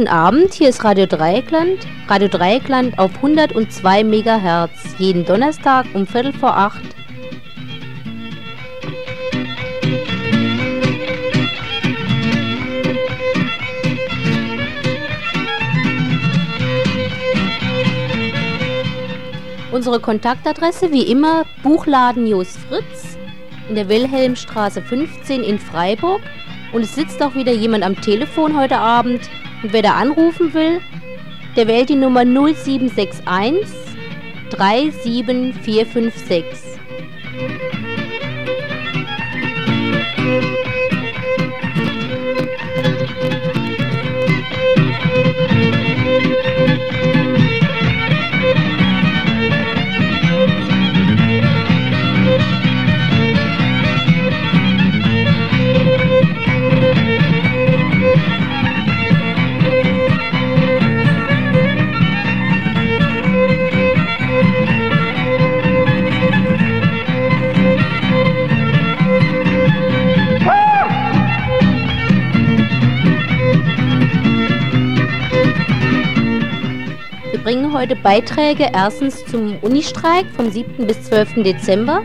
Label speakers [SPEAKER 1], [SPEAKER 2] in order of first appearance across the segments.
[SPEAKER 1] Guten Abend, hier ist Radio Dreieckland. Radio Dreieckland auf 102 MHz. Jeden Donnerstag um Viertel vor acht. Unsere Kontaktadresse wie immer Buchladen Jos Fritz in der Wilhelmstraße 15 in Freiburg. Und es sitzt auch wieder jemand am Telefon heute Abend. Und wer da anrufen will, der wählt die Nummer 0761 37456. bringen heute Beiträge erstens zum Unistreik vom 7. bis 12. Dezember,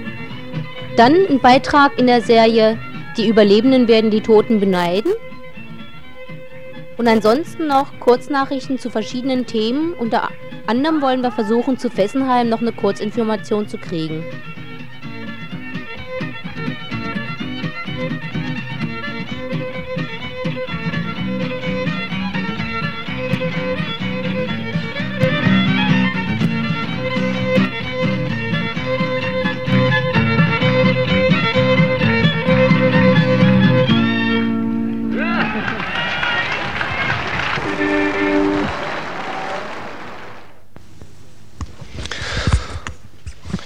[SPEAKER 1] dann ein Beitrag in der Serie Die Überlebenden werden die Toten beneiden und ansonsten noch Kurznachrichten zu verschiedenen Themen. Unter anderem wollen wir versuchen, zu Fessenheim noch eine Kurzinformation zu kriegen.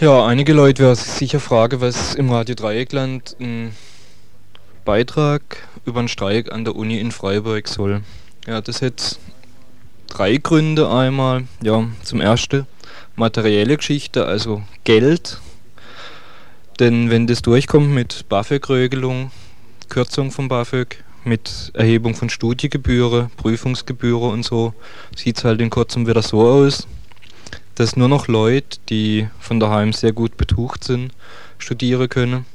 [SPEAKER 2] Ja, einige Leute werden sich sicher fragen, was im Radio Dreieckland ein Beitrag über einen Streik an der Uni in Freiburg soll. Ja, das hat drei Gründe. Einmal, ja, zum ersten materielle Geschichte, also Geld. Denn wenn das durchkommt mit BAföG-Regelung, Kürzung von BAföG, mit Erhebung von Studiengebühren, Prüfungsgebühren und so, sieht es halt in kurzem wieder so aus, dass nur noch Leute, die von daheim sehr gut betucht sind, studieren können.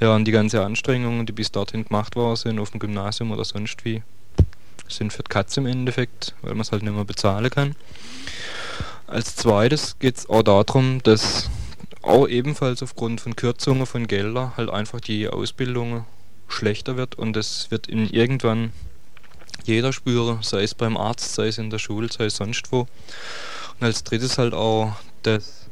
[SPEAKER 2] Ja, und die ganzen Anstrengungen, die bis dorthin gemacht worden sind, auf dem Gymnasium oder sonst wie, sind für die Katze im Endeffekt, weil man es halt nicht mehr bezahlen kann. Als zweites geht es auch darum, dass auch ebenfalls aufgrund von Kürzungen von Geldern halt einfach die Ausbildung schlechter wird und es wird in irgendwann jeder spüren, sei es beim Arzt, sei es in der Schule, sei es sonst wo. Und als drittes halt auch, dass,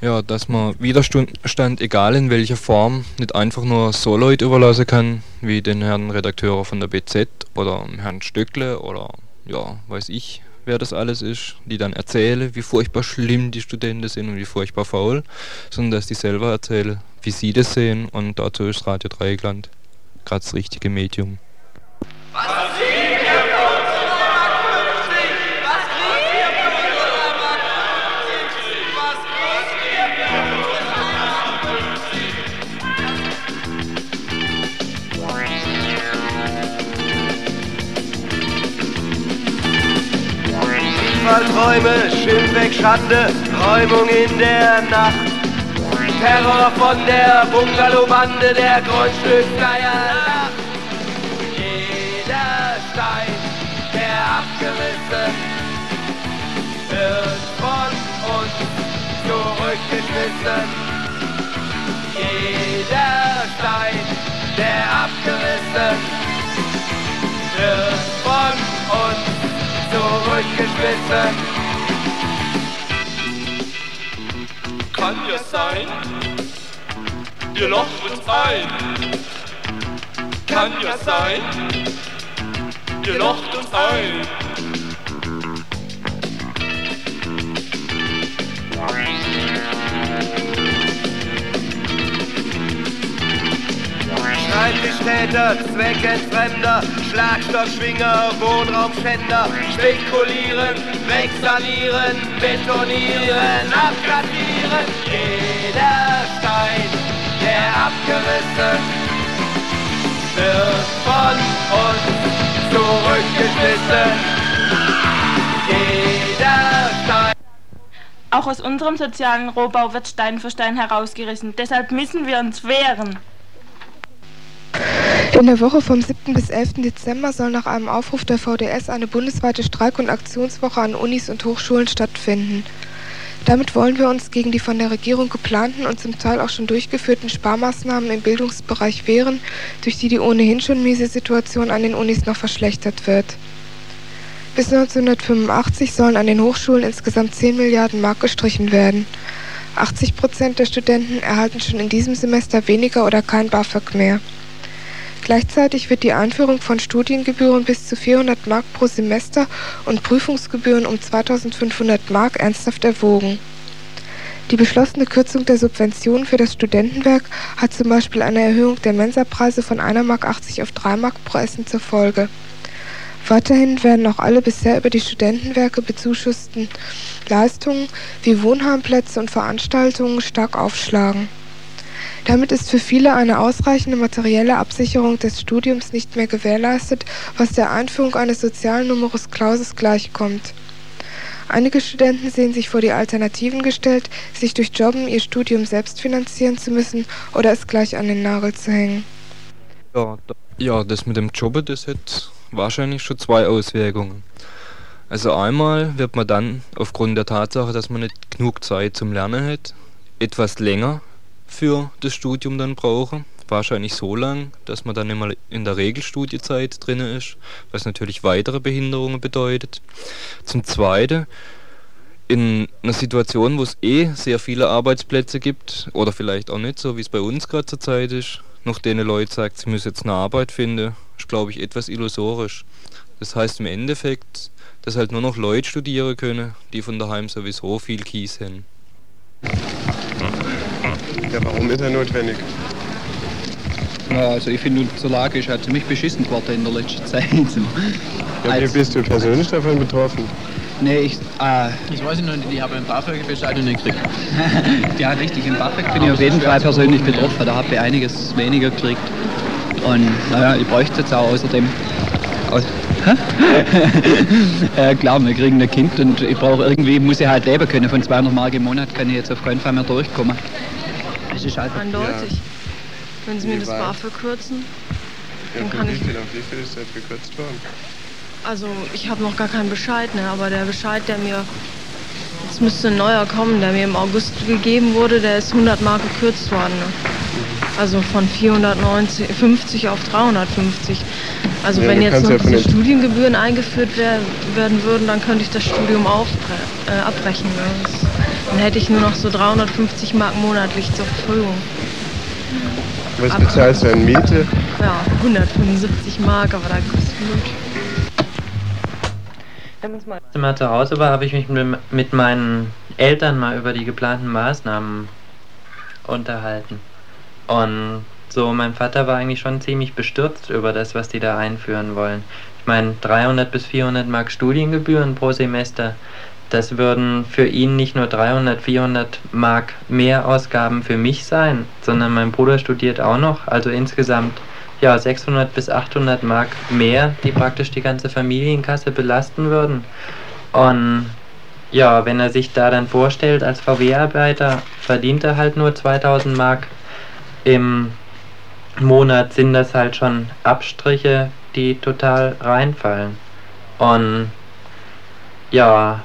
[SPEAKER 2] ja, dass man Widerstand, egal in welcher Form, nicht einfach nur so Leute überlassen kann, wie den Herrn Redakteur von der BZ oder Herrn Stöckle oder ja, weiß ich, wer das alles ist, die dann erzählen, wie furchtbar schlimm die Studenten sind und wie furchtbar faul, sondern dass die selber erzählen, wie sie das sehen und dazu ist Radio Dreieckland gerade das richtige Medium. Was?
[SPEAKER 3] Träume, Schimpfweg, Schande, Räumung in der Nacht. Terror von der Bungalowbande, der Grundstücksgeier Jeder Stein, der abgerissen wird von uns zurückgeschmissen. Jeder Stein, der abgerissen wird von uns zurückgeschmissen. Kann ja sein, ihr locht uns ein. Kann ja sein, ihr locht uns ein. Schreibtischtäter, Zweckentfremder, Schlagstockschwinger, Wohnraumschänder, spekulieren, wegsanieren, betonieren, abkassieren. Jeder Stein, der abgerissen wird von uns zurückgeschmissen. jeder Stein.
[SPEAKER 4] Auch aus unserem sozialen Rohbau wird Stein für Stein herausgerissen. Deshalb müssen wir uns wehren.
[SPEAKER 5] In der Woche vom 7. bis 11. Dezember soll nach einem Aufruf der VDS eine bundesweite Streik- und Aktionswoche an Unis und Hochschulen stattfinden. Damit wollen wir uns gegen die von der Regierung geplanten und zum Teil auch schon durchgeführten Sparmaßnahmen im Bildungsbereich wehren, durch die die ohnehin schon miese Situation an den Unis noch verschlechtert wird. Bis 1985 sollen an den Hochschulen insgesamt 10 Milliarden Mark gestrichen werden. 80 Prozent der Studenten erhalten schon in diesem Semester weniger oder kein BAföG mehr. Gleichzeitig wird die Einführung von Studiengebühren bis zu 400 Mark pro Semester und Prüfungsgebühren um 2500 Mark ernsthaft erwogen. Die beschlossene Kürzung der Subventionen für das Studentenwerk hat zum Beispiel eine Erhöhung der Mensapreise von 1,80 Mark auf 3 Mark pro Essen zur Folge. Weiterhin werden auch alle bisher über die Studentenwerke bezuschussten Leistungen wie Wohnheimplätze und Veranstaltungen stark aufschlagen. Damit ist für viele eine ausreichende materielle Absicherung des Studiums nicht mehr gewährleistet, was der Einführung eines sozialen Numerus Clausus gleichkommt. Einige Studenten sehen sich vor die Alternativen gestellt, sich durch Jobben ihr Studium selbst finanzieren zu müssen oder es gleich an den Nagel zu hängen.
[SPEAKER 2] Ja, ja das mit dem Jobben, das hat wahrscheinlich schon zwei Auswirkungen. Also einmal wird man dann aufgrund der Tatsache, dass man nicht genug Zeit zum Lernen hat, etwas länger für das Studium dann brauche. Wahrscheinlich so lang, dass man dann immer in der Regelstudiezeit drin ist, was natürlich weitere Behinderungen bedeutet. Zum Zweiten, in einer Situation, wo es eh sehr viele Arbeitsplätze gibt, oder vielleicht auch nicht, so wie es bei uns gerade zur Zeit ist, noch denen Leute sagt, sie müssen jetzt eine Arbeit finden, ist glaube ich etwas illusorisch. Das heißt im Endeffekt, dass halt nur noch Leute studieren können, die von daheim sowieso viel Kies haben.
[SPEAKER 6] Ja, warum ist er notwendig?
[SPEAKER 7] Ja, also ich finde, unsere Lage ist halt ziemlich beschissen geworden in der letzten Zeit. So.
[SPEAKER 6] Ja, wie
[SPEAKER 7] Als-
[SPEAKER 6] bist du persönlich davon betroffen?
[SPEAKER 7] Nee, ich, äh,
[SPEAKER 8] Ich weiß noch nicht, ich habe ein BAföG-Bescheid nicht gekriegt.
[SPEAKER 7] ja richtig, im BAföG bin ich auf jeden Fall persönlich betroffen. Da habe ich einiges weniger gekriegt. Und naja, ich bräuchte es jetzt auch außerdem. Aus ja, klar, wir kriegen ein Kind und ich brauche irgendwie, muss ich halt leben können. Von 200 Mark im Monat kann ich jetzt auf keinen Fall mehr durchkommen. Es ist einfach
[SPEAKER 9] Eindeutig. Wenn Sie mir das
[SPEAKER 6] weit?
[SPEAKER 9] BAföG kürzen.
[SPEAKER 6] Ja,
[SPEAKER 9] Dann kann
[SPEAKER 6] wie
[SPEAKER 9] ich-
[SPEAKER 6] viel, auf wie viel ist das gekürzt worden?
[SPEAKER 9] Also ich habe noch gar keinen Bescheid, ne? aber der Bescheid, der mir, jetzt müsste ein neuer kommen, der mir im August gegeben wurde, der ist 100 Mark gekürzt worden. Ne? Also von 450 auf 350. Also
[SPEAKER 6] Ja,
[SPEAKER 9] wenn jetzt noch
[SPEAKER 6] ja
[SPEAKER 9] diese Studiengebühren eingeführt wer werden würden, dann könnte ich das Studium äh, abbrechen. Ne? Dann hätte ich nur noch so 350 Mark monatlich zur Verfügung.
[SPEAKER 6] Was
[SPEAKER 9] Aber-
[SPEAKER 6] bezahlst du an Miete?
[SPEAKER 9] Ja, 175 Mark, aber da kostet mal
[SPEAKER 10] Als ich mal zu Hause war, habe ich mich mit, mit meinen Eltern mal über die geplanten Maßnahmen unterhalten. Und so, mein Vater war eigentlich schon ziemlich bestürzt über das, was die da einführen wollen. Ich meine, 300 bis 400 Mark Studiengebühren pro Semester, das würden für ihn nicht nur 300, 400 Mark mehr Ausgaben für mich sein, sondern mein Bruder studiert auch noch, also insgesamt ja 600 bis 800 Mark mehr, die praktisch die ganze Familienkasse belasten würden. Und ja, wenn er sich da dann vorstellt, als VW-Arbeiter verdient er halt nur 2000 Mark im Monat, sind das halt schon Abstriche, die total reinfallen. Und ja,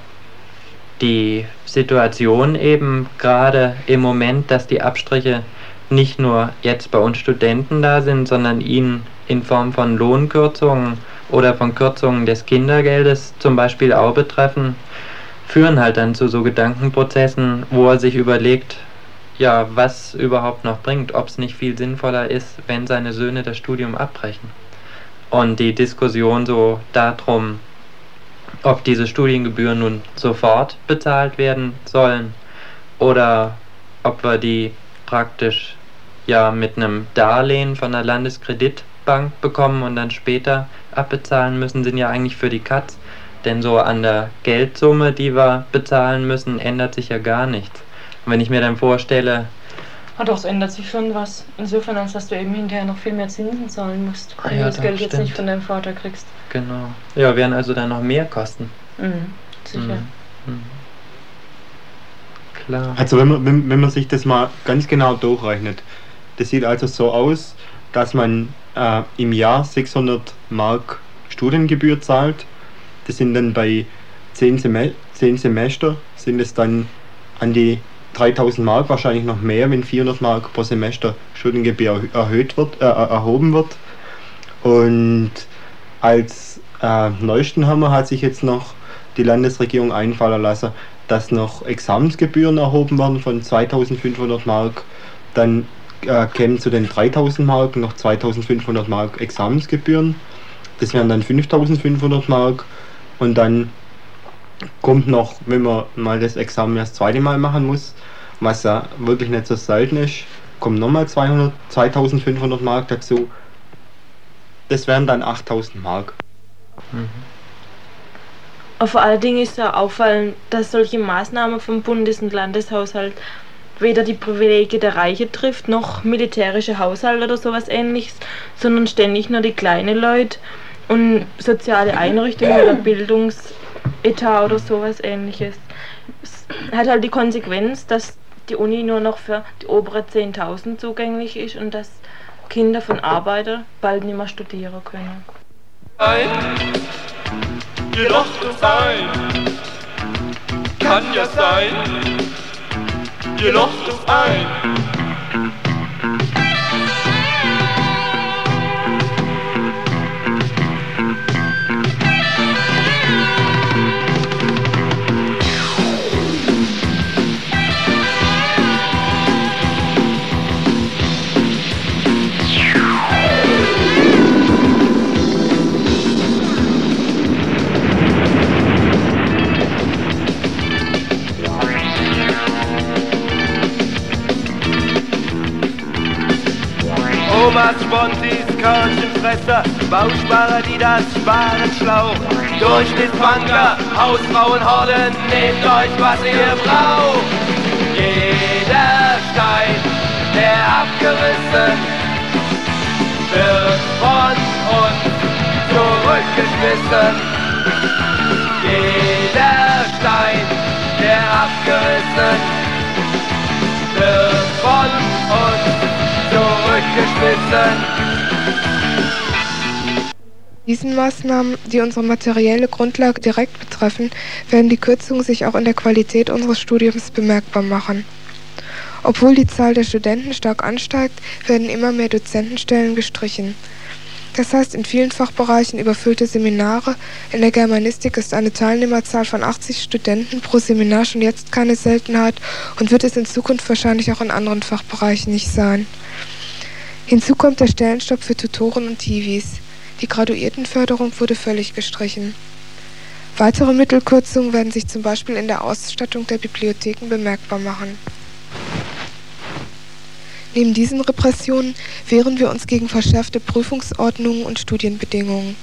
[SPEAKER 10] die Situation eben gerade im Moment, dass die Abstriche nicht nur jetzt bei uns Studenten da sind, sondern ihn in Form von Lohnkürzungen oder von Kürzungen des Kindergeldes zum Beispiel auch betreffen, führen halt dann zu so Gedankenprozessen, wo er sich überlegt, ja, was überhaupt noch bringt, ob es nicht viel sinnvoller ist, wenn seine Söhne das Studium abbrechen. Und die Diskussion so darum, ob diese Studiengebühren nun sofort bezahlt werden sollen oder ob wir die praktisch ja mit einem Darlehen von der Landeskreditbank bekommen und dann später abbezahlen müssen, sind ja eigentlich für die Katz. Denn so an der Geldsumme, die wir bezahlen müssen, ändert sich ja gar nichts. Und wenn ich mir dann vorstelle,
[SPEAKER 4] Ah doch, es ändert sich schon was. Insofern, als dass du eben hinterher noch viel mehr Zinsen zahlen musst,
[SPEAKER 10] Ah
[SPEAKER 4] wenn
[SPEAKER 10] ja,
[SPEAKER 4] du das Geld jetzt nicht
[SPEAKER 10] stimmt.
[SPEAKER 4] von deinem Vater kriegst.
[SPEAKER 10] genau, ja, werden also dann noch mehr kosten.
[SPEAKER 4] Mhm. sicher.
[SPEAKER 10] Mhm. Klar.
[SPEAKER 11] Also wenn man, wenn, wenn man sich das mal ganz genau durchrechnet, das sieht also so aus, dass man äh, im Jahr 600 Mark Studiengebühr zahlt. Das sind dann bei 10, Sem 10 Semester, sind es dann an die 3000 Mark, wahrscheinlich noch mehr, wenn 400 Mark pro Semester Studiengebühr erhöht wird, äh, erhoben wird. Und als äh, neuesten Hammer hat sich jetzt noch die Landesregierung einfallen lassen, dass noch Examensgebühren erhoben werden von 2500 Mark. Dann äh, kämen zu den 3000 Mark noch 2500 Mark Examensgebühren. Das wären dann 5500 Mark. Und dann kommt noch, wenn man mal das Examen das zweite Mal machen muss, was ja wirklich nicht so selten ist, kommen nochmal 2500 Mark dazu. Das wären dann 8000 Mark.
[SPEAKER 4] Mhm. Vor allen Dingen ist ja auffallend, dass solche Maßnahmen vom Bundes- und Landeshaushalt weder die Privilegien der Reiche trifft, noch militärische Haushalte oder sowas ähnliches, sondern ständig nur die kleinen Leute und soziale Einrichtungen oder Bildungsetat oder sowas ähnliches. Es hat halt die Konsequenz, dass die Uni nur noch für die obere 10.000 zugänglich ist und dass Kinder von Arbeitern bald nicht mehr studieren können.
[SPEAKER 3] Ein, jedoch sein, kann ja sein, jedoch ein. Omas Spontis, Körnchenfresser, Bausparer, die das Sparen schlau. Durchschnittsbanker, Hausfrauenhorden, nehmt euch, was ihr braucht. Jeder Stein, der abgerissen wird von uns zurückgeschmissen. Jeder Stein, der abgerissen wird von uns zurückgeschmissen.
[SPEAKER 5] Diesen Maßnahmen, die unsere materielle Grundlage direkt betreffen, werden die Kürzungen sich auch in der Qualität unseres Studiums bemerkbar machen. Obwohl die Zahl der Studenten stark ansteigt, werden immer mehr Dozentenstellen gestrichen. Das heißt, in vielen Fachbereichen überfüllte Seminare, in der Germanistik ist eine Teilnehmerzahl von 80 Studenten pro Seminar schon jetzt keine Seltenheit und wird es in Zukunft wahrscheinlich auch in anderen Fachbereichen nicht sein. Hinzu kommt der Stellenstopp für Tutoren und Tivis. Die Graduiertenförderung wurde völlig gestrichen. Weitere Mittelkürzungen werden sich zum Beispiel in der Ausstattung der Bibliotheken bemerkbar machen. Neben diesen Repressionen wehren wir uns gegen verschärfte Prüfungsordnungen und Studienbedingungen.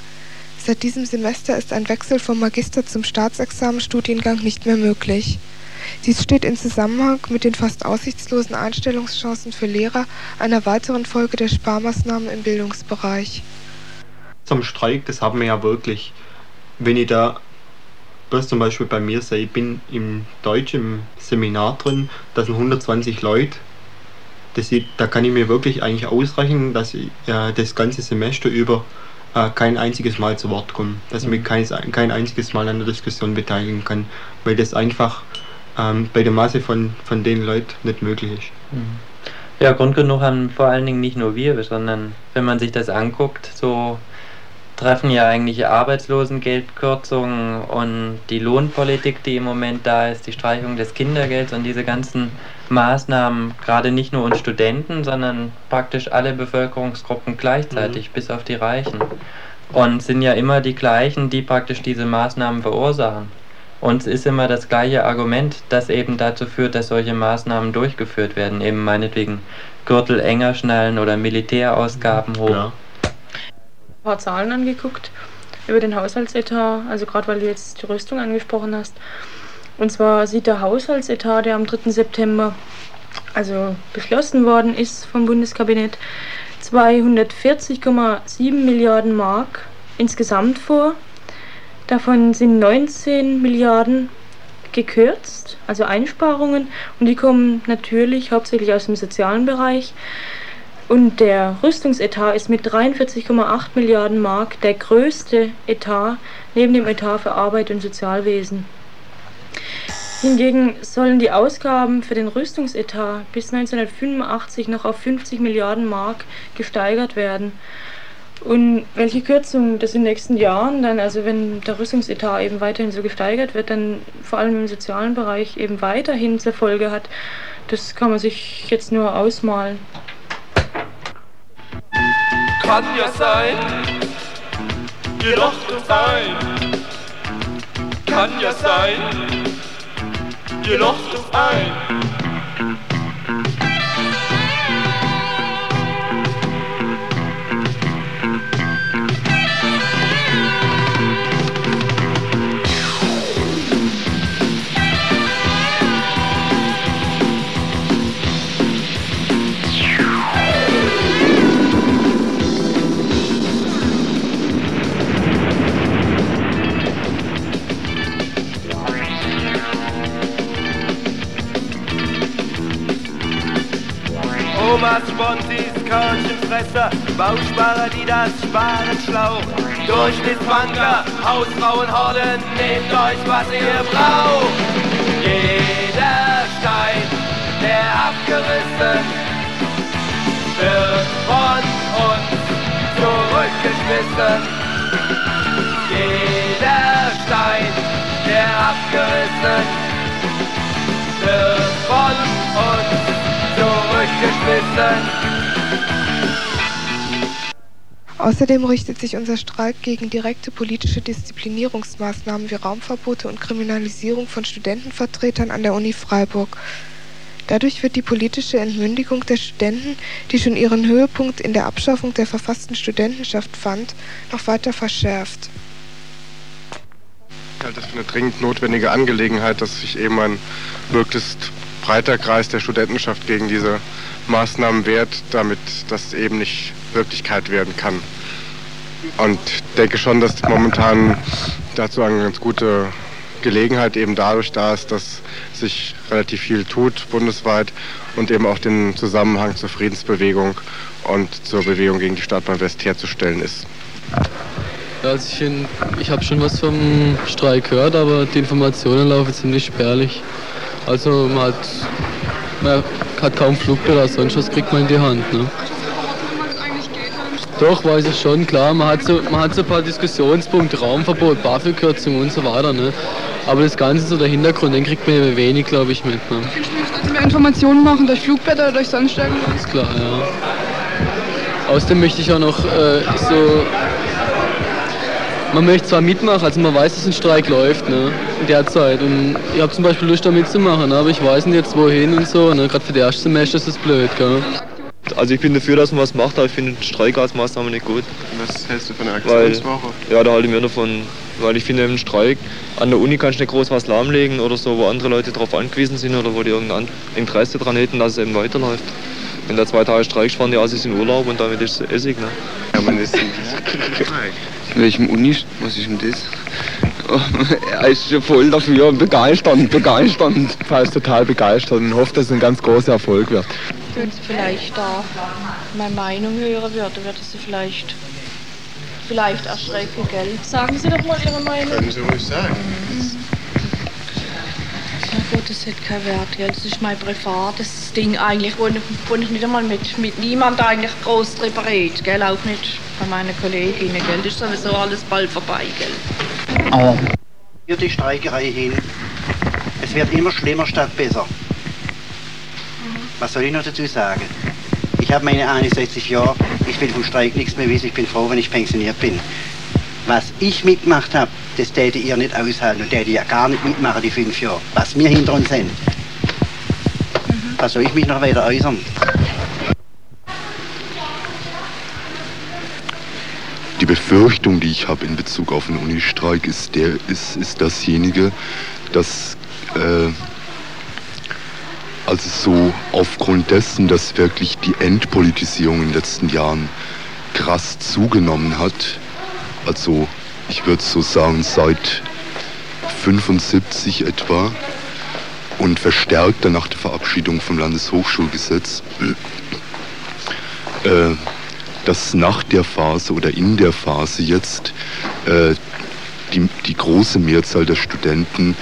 [SPEAKER 5] Seit diesem Semester ist ein Wechsel vom Magister zum Staatsexamenstudiengang nicht mehr möglich. Dies steht in Zusammenhang mit den fast aussichtslosen Einstellungschancen für Lehrer, einer weiteren Folge der Sparmaßnahmen im Bildungsbereich.
[SPEAKER 11] Zum Streik, das haben wir ja wirklich. Wenn ich da, was zum Beispiel bei mir sehe, ich bin im Deutsch im Seminar drin, da sind 120 Leute. Das da kann ich mir wirklich eigentlich ausrechnen, dass ich äh, das ganze Semester über äh, kein einziges Mal zu Wort komme. Dass ich mich kein, kein einziges Mal an der Diskussion beteiligen kann, weil das einfach ähm, bei der Masse von, von den Leuten nicht möglich ist.
[SPEAKER 10] Mhm. Ja, Grund genug haben vor allen Dingen nicht nur wir, sondern wenn man sich das anguckt, so treffen ja eigentlich Arbeitslosengeldkürzungen und die Lohnpolitik, die im Moment da ist, die Streichung des Kindergelds und diese ganzen Maßnahmen, gerade nicht nur uns Studenten, sondern praktisch alle Bevölkerungsgruppen gleichzeitig, mhm. bis auf die Reichen. Und sind ja immer die gleichen, die praktisch diese Maßnahmen verursachen. Und es ist immer das gleiche Argument, das eben dazu führt, dass solche Maßnahmen durchgeführt werden. Eben meinetwegen Gürtel enger schnallen oder Militärausgaben hoch. Ja.
[SPEAKER 4] Ein paar Zahlen angeguckt über den Haushaltsetat, also gerade weil du jetzt die Rüstung angesprochen hast. Und zwar sieht der Haushaltsetat, der am 3. September also beschlossen worden ist vom Bundeskabinett, 240,7 Milliarden Mark insgesamt vor. Davon sind 19 Milliarden gekürzt, also Einsparungen, und die kommen natürlich hauptsächlich aus dem sozialen Bereich. Und der Rüstungsetat ist mit 43,8 Milliarden Mark der größte Etat neben dem Etat für Arbeit und Sozialwesen. Hingegen sollen die Ausgaben für den Rüstungsetat bis 1985 noch auf 50 Milliarden Mark gesteigert werden. Und welche Kürzungen das in den nächsten Jahren dann, also wenn der Rüstungsetat eben weiterhin so gesteigert wird, dann vor allem im sozialen Bereich eben weiterhin zur Folge hat, das kann man sich jetzt nur ausmalen.
[SPEAKER 3] Kann ja sein, ihr lacht uns ein. Kann ja sein, uns ein. Omas, Spontis, Körnchenfresser, Bausparer, die das Sparen schlau. Durchschnittsbanker, Hausfrauenhorden, nehmt euch, was ihr braucht. Jeder Stein, der abgerissen wird von uns zurückgeschmissen. Jeder Stein, der abgerissen wird von uns zurückgeschmissen.
[SPEAKER 5] Außerdem richtet sich unser Streik gegen direkte politische Disziplinierungsmaßnahmen wie Raumverbote und Kriminalisierung von Studentenvertretern an der Uni Freiburg. Dadurch wird die politische Entmündigung der Studenten, die schon ihren Höhepunkt in der Abschaffung der verfassten Studentenschaft fand, noch weiter verschärft.
[SPEAKER 6] Ich halte das für eine dringend notwendige Angelegenheit, dass sich eben ein möglichst breiter Kreis der Studentenschaft gegen diese Maßnahmen wehrt, damit das eben nicht Wirklichkeit werden kann. Und denke schon, dass momentan dazu eine ganz gute Gelegenheit eben dadurch da ist, dass sich relativ viel tut bundesweit und eben auch den Zusammenhang zur Friedensbewegung und zur Bewegung gegen die Stadtbahn West herzustellen ist.
[SPEAKER 12] Also ich, ich habe schon was vom Streik gehört, aber die Informationen laufen ziemlich spärlich. Also man hat, man hat kaum Flugblätter, sonst was kriegt man in die Hand. Ne? Doch, weiß ich schon, klar. Man hat so, man hat so ein paar Diskussionspunkte, Raumverbot, BAföG-Kürzung und so weiter. Ne? Aber das Ganze, so der Hintergrund, den kriegt man ja wenig, glaube ich, mit. Ne?
[SPEAKER 13] Also mehr Informationen machen durch Flugblätter oder durch sonst irgendwas?
[SPEAKER 12] Ist klar, ja. Außerdem möchte ich auch noch äh, so. Man möchte zwar mitmachen, also man weiß, dass ein Streik läuft, ne, in der Zeit. Und ich habe zum Beispiel Lust, da mitzumachen, ne, aber ich weiß nicht jetzt wohin und so. Ne, Gerade für die erste Semester ist das blöd, gell.
[SPEAKER 14] Also ich bin dafür, dass man was macht, aber ich finde die Streikmaßnahme nicht gut.
[SPEAKER 6] Was hältst du von der
[SPEAKER 14] Weil,
[SPEAKER 6] Aktionswoche?
[SPEAKER 14] ja, da halte ich mir davon, weil ich finde im Streik, an der Uni kannst du nicht groß was lahmlegen oder so, wo andere Leute darauf angewiesen sind oder wo die irgendein Interesse daran hätten, dass es eben weiterläuft. Wenn da zwei Tage Streik fahren die Assis in Urlaub und damit ist es Essig, ne?
[SPEAKER 6] Ja, man ist
[SPEAKER 15] In welchem Uni? Was ist denn das? er ist schon voll dafür, begeisternd, begeisternd.
[SPEAKER 16] Er ist total begeistert und hofft, dass es ein ganz großer Erfolg wird.
[SPEAKER 17] Wenn sie vielleicht da meine Meinung hören würde, würde sie vielleicht, vielleicht erschrecken, gell? Sagen Sie doch mal Ihre Meinung.
[SPEAKER 6] Können Sie ruhig sagen.
[SPEAKER 17] Na gut, das hat keinen Wert, gell? Das ist mein privates Ding eigentlich, wo ich, wo ich nicht einmal mit, mit niemand eigentlich groß drüber rede, gell? Auch nicht bei meinen Kolleginnen, gell? Das ist sowieso alles bald vorbei, gell?
[SPEAKER 18] Aber für die Streikerei hin, es wird immer schlimmer statt besser. Was soll ich noch dazu sagen? Ich habe meine 61 Jahre, ich will vom Streik nichts mehr wissen, ich bin froh, wenn ich pensioniert bin. Was ich mitgemacht habe, das täte ihr nicht aushalten und täte ja gar nicht mitmachen, die fünf Jahre. Was wir hinter uns sind. Was soll ich mich noch weiter äußern?
[SPEAKER 19] Die Befürchtung, die ich habe in Bezug auf den Unistreik, ist, der, ist, ist dasjenige, dass äh, also so aufgrund dessen, dass wirklich die Entpolitisierung in den letzten Jahren krass zugenommen hat, also ich würde so sagen, seit 75 etwa. Und verstärkt nach der Verabschiedung vom Landeshochschulgesetz, äh, dass nach der Phase oder in der Phase jetzt äh, die, die große Mehrzahl der Studenten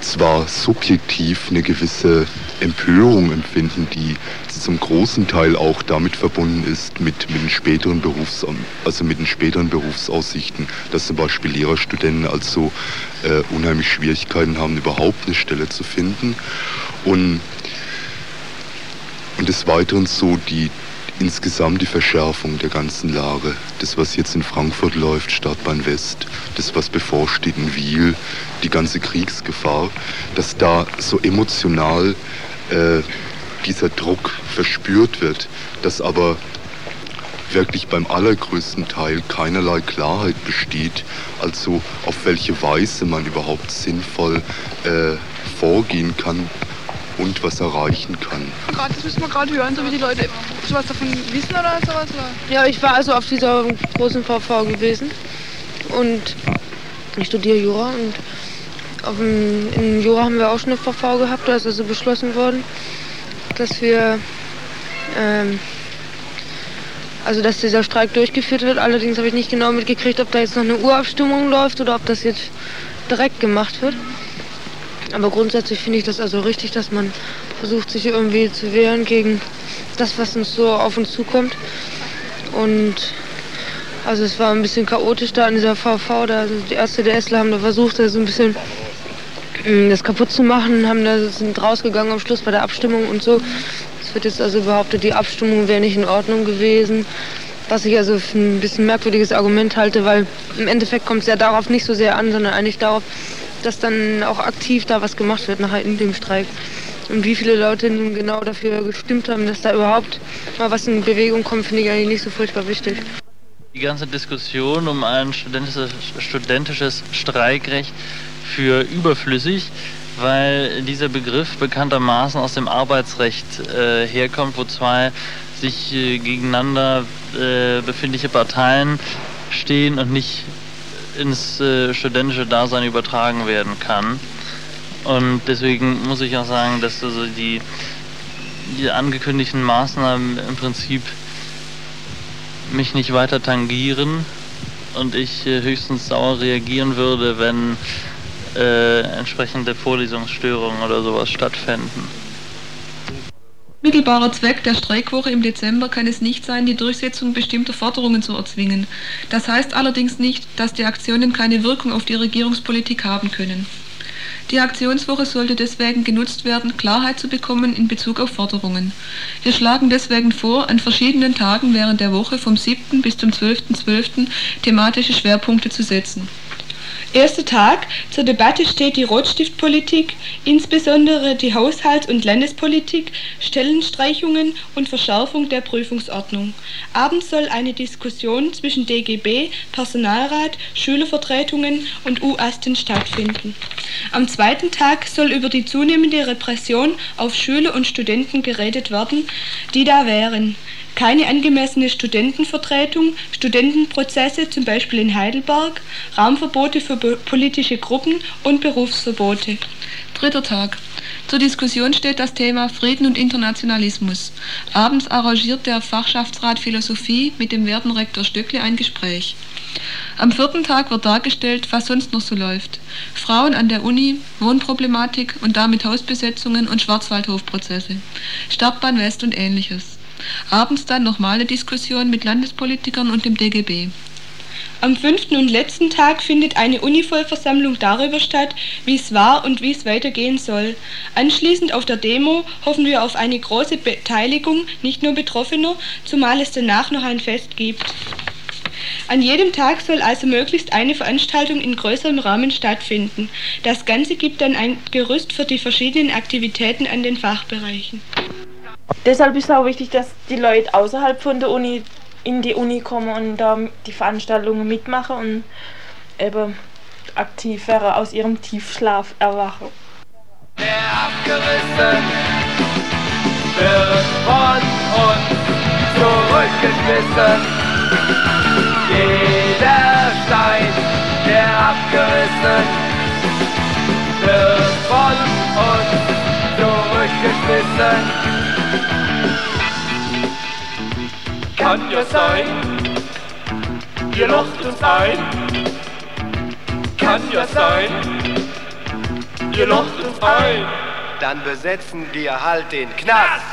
[SPEAKER 19] zwar subjektiv eine gewisse Empörung empfinden, die zum großen Teil auch damit verbunden ist mit, mit den späteren Berufs, also mit den späteren Berufsaussichten, dass zum Beispiel Lehrerstudenten also äh, unheimlich Schwierigkeiten haben, überhaupt eine Stelle zu finden. Und, und des Weiteren so die, insgesamt die Verschärfung der ganzen Lage. Das, was jetzt in Frankfurt läuft, Stadtbahn West, das, was bevorsteht in Wiel, die ganze Kriegsgefahr, dass da so emotional äh, dieser Druck verspürt wird, dass aber wirklich beim allergrößten Teil keinerlei Klarheit besteht, also auf welche Weise man überhaupt sinnvoll äh, vorgehen kann und was erreichen kann.
[SPEAKER 13] Gerade, das müssen wir gerade hören, so wie die Leute sowas davon wissen oder sowas? Oder?
[SPEAKER 9] Ja, ich war also auf dieser großen VV gewesen und ich studiere Jura und auf dem, in Jura haben wir auch schon eine VV gehabt, da ist also beschlossen worden, dass wir ähm, also dass dieser Streik durchgeführt wird. Allerdings habe ich nicht genau mitgekriegt, ob da jetzt noch eine Urabstimmung läuft oder ob das jetzt direkt gemacht wird. Aber grundsätzlich finde ich das also richtig, dass man versucht, sich irgendwie zu wehren gegen das, was uns so auf uns zukommt. Und also es war ein bisschen chaotisch da in dieser VV. Da, also die Ärzte der Essler haben da versucht, da so ein bisschen das kaputt zu machen, haben da sind rausgegangen am Schluss bei der Abstimmung und so. Es wird jetzt also behauptet, die Abstimmung wäre nicht in Ordnung gewesen. Was ich also für ein bisschen merkwürdiges Argument halte, weil im Endeffekt kommt es ja darauf nicht so sehr an, sondern eigentlich darauf, dass dann auch aktiv da was gemacht wird nachher in dem Streik. Und wie viele Leute nun genau dafür gestimmt haben, dass da überhaupt mal was in Bewegung kommt, finde ich eigentlich nicht so furchtbar wichtig.
[SPEAKER 10] Die ganze Diskussion um ein studentisches, studentisches Streikrecht für überflüssig, weil dieser Begriff bekanntermaßen aus dem Arbeitsrecht äh, herkommt, wo zwei sich äh, gegeneinander äh, befindliche Parteien stehen und nicht ins äh, studentische Dasein übertragen werden kann. Und deswegen muss ich auch sagen, dass also die, die angekündigten Maßnahmen im Prinzip mich nicht weiter tangieren und ich äh, höchstens sauer reagieren würde, wenn äh, entsprechende Vorlesungsstörungen oder sowas stattfänden.
[SPEAKER 20] Mittelbarer Zweck der Streikwoche im Dezember kann es nicht sein, die Durchsetzung bestimmter Forderungen zu erzwingen. Das heißt allerdings nicht, dass die Aktionen keine Wirkung auf die Regierungspolitik haben können. Die Aktionswoche sollte deswegen genutzt werden, Klarheit zu bekommen in Bezug auf Forderungen. Wir schlagen deswegen vor, an verschiedenen Tagen während der Woche vom 7. bis zum 12.12. .12. thematische Schwerpunkte zu setzen.
[SPEAKER 21] Erster Tag. Zur Debatte steht die Rotstiftpolitik, insbesondere die Haushalts- und Landespolitik, Stellenstreichungen und Verschärfung der Prüfungsordnung. Abends soll eine Diskussion zwischen DGB, Personalrat, Schülervertretungen und UASTEN stattfinden. Am zweiten Tag soll über die zunehmende Repression auf Schüler und Studenten geredet werden, die da wären keine angemessene Studentenvertretung, Studentenprozesse zum Beispiel in Heidelberg, Raumverbote für politische Gruppen und Berufsverbote.
[SPEAKER 20] Dritter Tag. Zur Diskussion steht das Thema Frieden und Internationalismus. Abends arrangiert der Fachschaftsrat Philosophie mit dem Wertenrektor Stöckle ein Gespräch. Am vierten Tag wird dargestellt, was sonst noch so läuft. Frauen an der Uni, Wohnproblematik und damit Hausbesetzungen und Schwarzwaldhofprozesse, Startbahn West und ähnliches. Abends dann nochmale Diskussion mit Landespolitikern und dem DGB.
[SPEAKER 21] Am fünften und letzten Tag findet eine Univollversammlung darüber statt, wie es war und wie es weitergehen soll. Anschließend auf der Demo hoffen wir auf eine große Beteiligung, nicht nur Betroffener, zumal es danach noch ein Fest gibt. An jedem Tag soll also möglichst eine Veranstaltung in größerem Rahmen stattfinden. Das Ganze gibt dann ein Gerüst für die verschiedenen Aktivitäten an den Fachbereichen.
[SPEAKER 4] Deshalb ist es auch wichtig, dass die Leute außerhalb von der Uni in die Uni kommen und da die Veranstaltungen mitmachen und eben aktiv wäre aus ihrem Tiefschlaf erwachen.
[SPEAKER 3] Der abgerissen wird von uns zurückgeschmissen. Jeder Stein der abgerissen wird von uns zurückgeschmissen. Kann ja sein, ihr locht uns ein. Kann ja sein, ihr locht uns ein. Dann besetzen wir halt den Knast.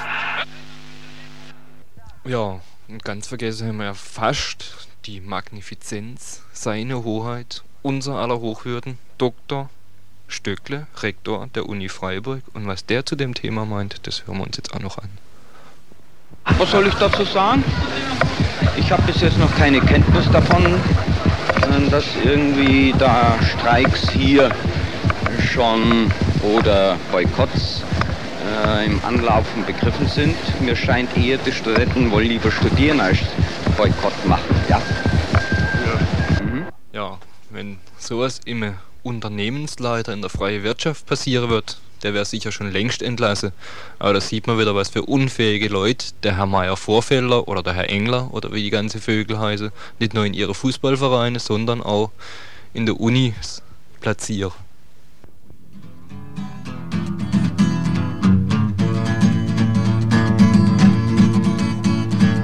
[SPEAKER 2] Ja, und ganz vergessen haben wir ja fast die Magnifizenz, seine Hoheit, unser aller Hochwürden, Dr. Stöckle, Rektor der Uni Freiburg. Und was der zu dem Thema meint, das hören wir uns jetzt auch noch an.
[SPEAKER 22] Was soll ich dazu sagen? Ich habe bis jetzt noch keine Kenntnis davon, dass irgendwie da Streiks hier schon oder Boykotts äh, im Anlaufen begriffen sind. Mir scheint eher, die Studenten wollen lieber studieren als Boykott machen. Ja.
[SPEAKER 2] Ja, wenn sowas im Unternehmensleiter in der freien Wirtschaft passieren wird, der wäre sicher schon längst entlassen. Aber da sieht man wieder, was für unfähige Leute der Herr Meier Vorfelder oder der Herr Engler oder wie die ganze Vögel heißen, nicht nur in ihre Fußballvereine, sondern auch in der Uni platzieren.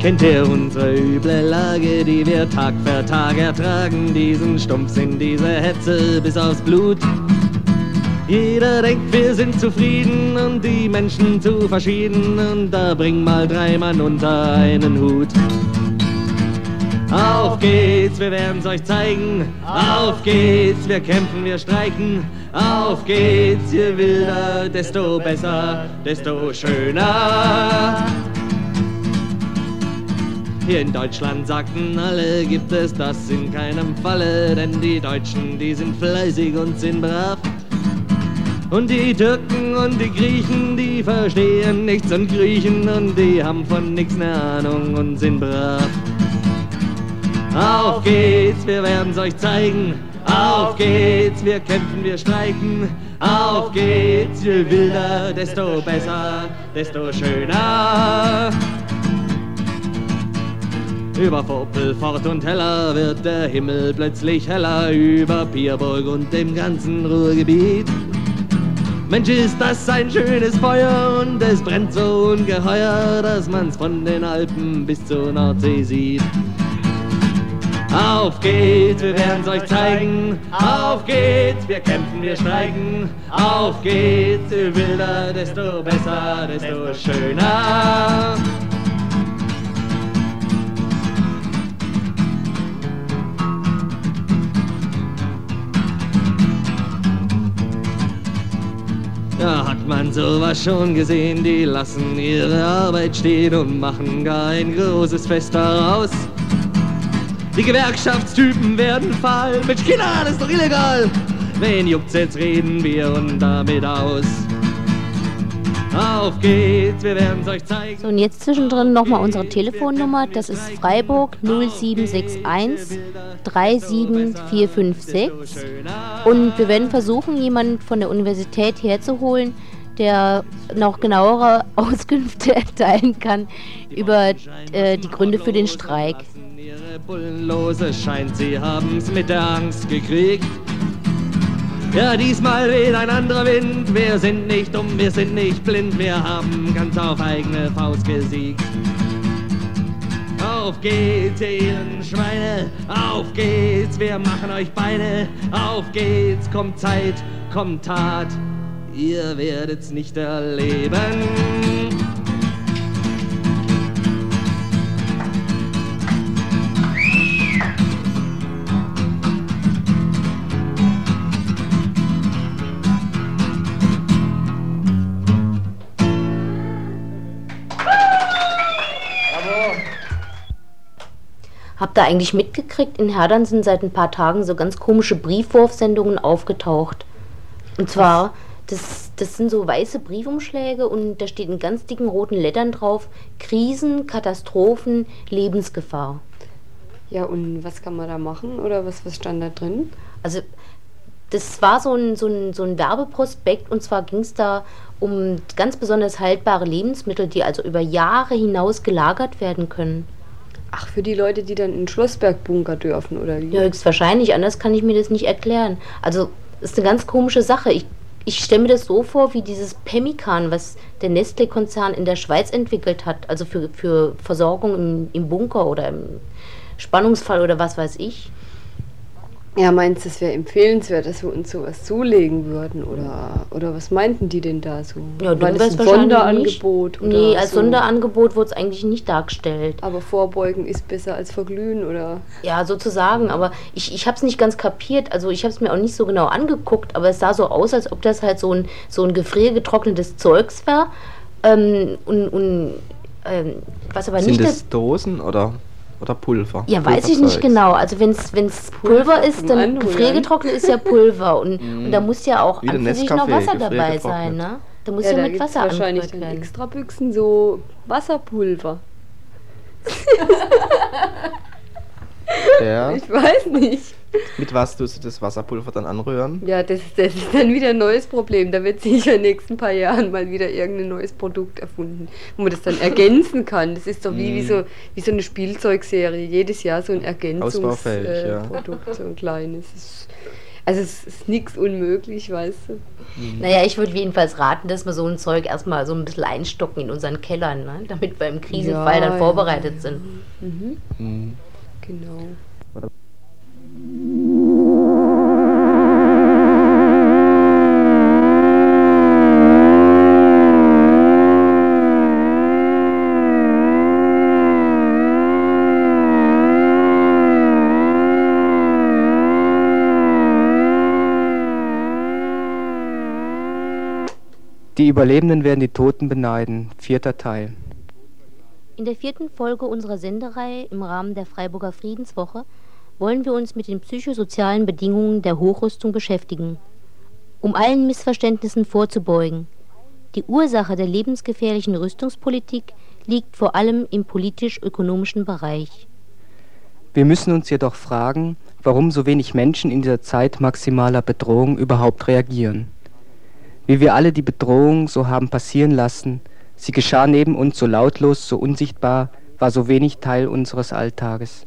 [SPEAKER 23] Kennt ihr unsere üble Lage, die wir Tag für Tag ertragen? Diesen Stumpfsinn, diese Hetze bis aufs Blut. Jeder denkt, wir sind zufrieden und die Menschen zu verschieden und da bring mal drei Mann unter einen Hut. Auf geht's, wir werden's euch zeigen. Auf geht's, wir kämpfen, wir streiken. Auf geht's, je wilder, desto besser, desto schöner. Hier in Deutschland sagten alle, gibt es das in keinem Falle, denn die Deutschen, die sind fleißig und sind brav. Und die Türken und die Griechen, die verstehen nichts und kriechen und die haben von nichts ne Ahnung und sind brav. Auf geht's, wir werden's euch zeigen. Auf geht's, wir kämpfen, wir streiken. Auf geht's, je wilder, desto besser, desto schöner. Über Vorpel, Fort und Heller wird der Himmel plötzlich heller, über Pierburg und dem ganzen Ruhrgebiet. Mensch, ist das ein schönes Feuer und es brennt so ungeheuer, dass man's von den Alpen bis zur Nordsee sieht. Auf geht's, wir werden's euch zeigen. Auf geht's, wir kämpfen, wir streiken. Auf geht's, je wilder, desto besser, desto schöner. Ja, hat man sowas schon gesehen, die lassen ihre Arbeit stehen und machen gar ein großes Fest daraus. Die Gewerkschaftstypen werden fahl, Mensch Kinder, das ist doch illegal. Wen juckt's jetzt, reden wir und damit aus. Auf geht's, wir werden's euch zeigen.
[SPEAKER 1] So, und jetzt zwischendrin nochmal unsere Telefonnummer. Das ist Freiburg 0761 37456. Und wir werden versuchen, jemanden von der Universität herzuholen, der noch genauere Auskünfte erteilen kann über äh, die Gründe für den Streik.
[SPEAKER 23] Ihre Bullenlose scheint, sie haben's mit der Angst gekriegt. Ja, diesmal weht ein anderer Wind. Wir sind nicht dumm, wir sind nicht blind. Wir haben ganz auf eigene Faust gesiegt. Auf geht's, ihr Schweine. Auf geht's, wir machen euch Beine. Auf geht's, kommt Zeit, kommt Tat. Ihr werdet's nicht erleben.
[SPEAKER 1] Habt ihr eigentlich mitgekriegt, in Herdern sind seit ein paar Tagen so ganz komische Briefwurfsendungen aufgetaucht. Und zwar, das, das sind so weiße Briefumschläge und da steht in ganz dicken roten Lettern drauf, Krisen, Katastrophen, Lebensgefahr.
[SPEAKER 24] Ja, und was kann man da machen oder was, was stand da drin?
[SPEAKER 1] Also das war so ein, so ein, so ein Werbeprospekt und zwar ging es da um ganz besonders haltbare Lebensmittel, die also über Jahre hinaus gelagert werden können.
[SPEAKER 24] Ach, für die Leute, die dann in Schlossberg bunker dürfen, oder wie?
[SPEAKER 1] Ja, höchstwahrscheinlich, anders kann ich mir das nicht erklären. Also, ist eine ganz komische Sache. Ich, ich stelle mir das so vor, wie dieses Pemmican, was der Nestle-Konzern in der Schweiz entwickelt hat, also für, für Versorgung im, im Bunker oder im Spannungsfall oder was weiß ich.
[SPEAKER 24] Ja, meinst du, es wäre empfehlenswert, dass wir uns sowas zulegen würden? Oder, oder was meinten die denn da so?
[SPEAKER 1] Ja,
[SPEAKER 24] War
[SPEAKER 1] du
[SPEAKER 24] das
[SPEAKER 1] weißt
[SPEAKER 24] ein
[SPEAKER 1] wahrscheinlich
[SPEAKER 24] Sonderangebot?
[SPEAKER 1] Nicht.
[SPEAKER 24] oder
[SPEAKER 1] Nee, als
[SPEAKER 24] so?
[SPEAKER 1] Sonderangebot wurde es eigentlich nicht dargestellt.
[SPEAKER 24] Aber Vorbeugen ist besser als Verglühen, oder?
[SPEAKER 1] Ja, sozusagen, aber ich, ich habe es nicht ganz kapiert. Also ich habe es mir auch nicht so genau angeguckt, aber es sah so aus, als ob das halt so ein, so ein gefriergetrocknetes Zeugs war. Ähm, und und ähm, was aber
[SPEAKER 25] Sind
[SPEAKER 1] nicht
[SPEAKER 25] das Dosen oder, oder Pulver?
[SPEAKER 1] Ja, weiß ich nicht genau. Also wenn es Pulver ist, dann gefriergetrocknet ist ja Pulver. Und, und da muss ja auch
[SPEAKER 25] Wie
[SPEAKER 1] an für sich noch Wasser dabei sein, ne? Da muss
[SPEAKER 24] ja,
[SPEAKER 1] ja,
[SPEAKER 24] da
[SPEAKER 1] mit Wasser
[SPEAKER 24] wahrscheinlich
[SPEAKER 1] werden.
[SPEAKER 24] extra Büchsen so Wasserpulver.
[SPEAKER 25] Ja.
[SPEAKER 24] Ich weiß nicht.
[SPEAKER 25] Mit was tust du das Wasserpulver dann anrühren?
[SPEAKER 24] Ja, das, das ist dann wieder ein neues Problem. Da wird sicher in den nächsten paar Jahren mal wieder irgendein neues Produkt erfunden, wo man das dann ergänzen kann. Das ist doch wie, wie,
[SPEAKER 25] Mm.
[SPEAKER 24] so, wie so eine Spielzeugserie. Jedes Jahr so ein Ergänzungsprodukt,
[SPEAKER 25] ja.
[SPEAKER 24] äh, Produkt, so ein kleines. Also es ist nichts unmöglich, weißt du.
[SPEAKER 1] Naja, ich würde jedenfalls raten, dass wir so ein Zeug erstmal so ein bisschen einstocken in unseren Kellern, ne? damit wir im Krisenfall
[SPEAKER 24] Ja,
[SPEAKER 1] dann
[SPEAKER 24] ja,
[SPEAKER 1] vorbereitet sind.
[SPEAKER 24] Mhm.
[SPEAKER 25] Mhm.
[SPEAKER 24] Genau.
[SPEAKER 26] Die Überlebenden werden die Toten beneiden. Vierter Teil.
[SPEAKER 1] In der vierten Folge unserer Sendereihe im Rahmen der Freiburger Friedenswoche wollen wir uns mit den psychosozialen Bedingungen der Hochrüstung beschäftigen, um allen Missverständnissen vorzubeugen. Die Ursache der lebensgefährlichen Rüstungspolitik liegt vor allem im politisch-ökonomischen Bereich.
[SPEAKER 26] Wir müssen uns jedoch fragen, warum so wenig Menschen in dieser Zeit maximaler Bedrohung überhaupt reagieren. Wie wir alle die Bedrohung so haben passieren lassen, sie geschah neben uns so lautlos, so unsichtbar, war so wenig Teil unseres Alltages.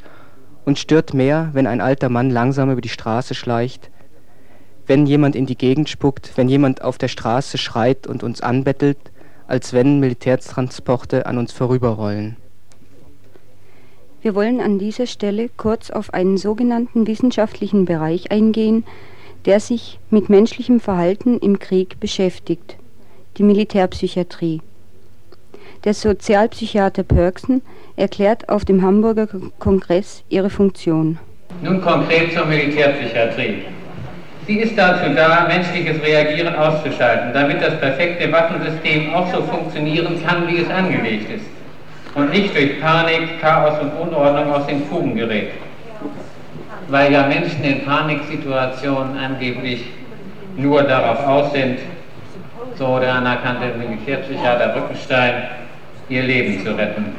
[SPEAKER 26] Uns stört mehr, wenn ein alter Mann langsam über die Straße schleicht, wenn jemand in die Gegend spuckt, wenn jemand auf der Straße schreit und uns anbettelt, als wenn Militärtransporte an uns vorüberrollen.
[SPEAKER 27] Wir wollen an dieser Stelle kurz auf einen sogenannten wissenschaftlichen Bereich eingehen, der sich mit menschlichem Verhalten im Krieg beschäftigt, die Militärpsychiatrie. Der Sozialpsychiater Pörksen erklärt auf dem Hamburger Kongress ihre Funktion.
[SPEAKER 28] Nun konkret zur Militärpsychiatrie. Sie ist dazu da, menschliches Reagieren auszuschalten, damit das perfekte Waffensystem auch so funktionieren kann, wie es angelegt ist und nicht durch Panik, Chaos und Unordnung aus den Fugen gerät. Weil ja Menschen in Paniksituationen angeblich nur darauf aus sind, so der anerkannte Militärpsychiater Brückenstein, ihr Leben zu retten.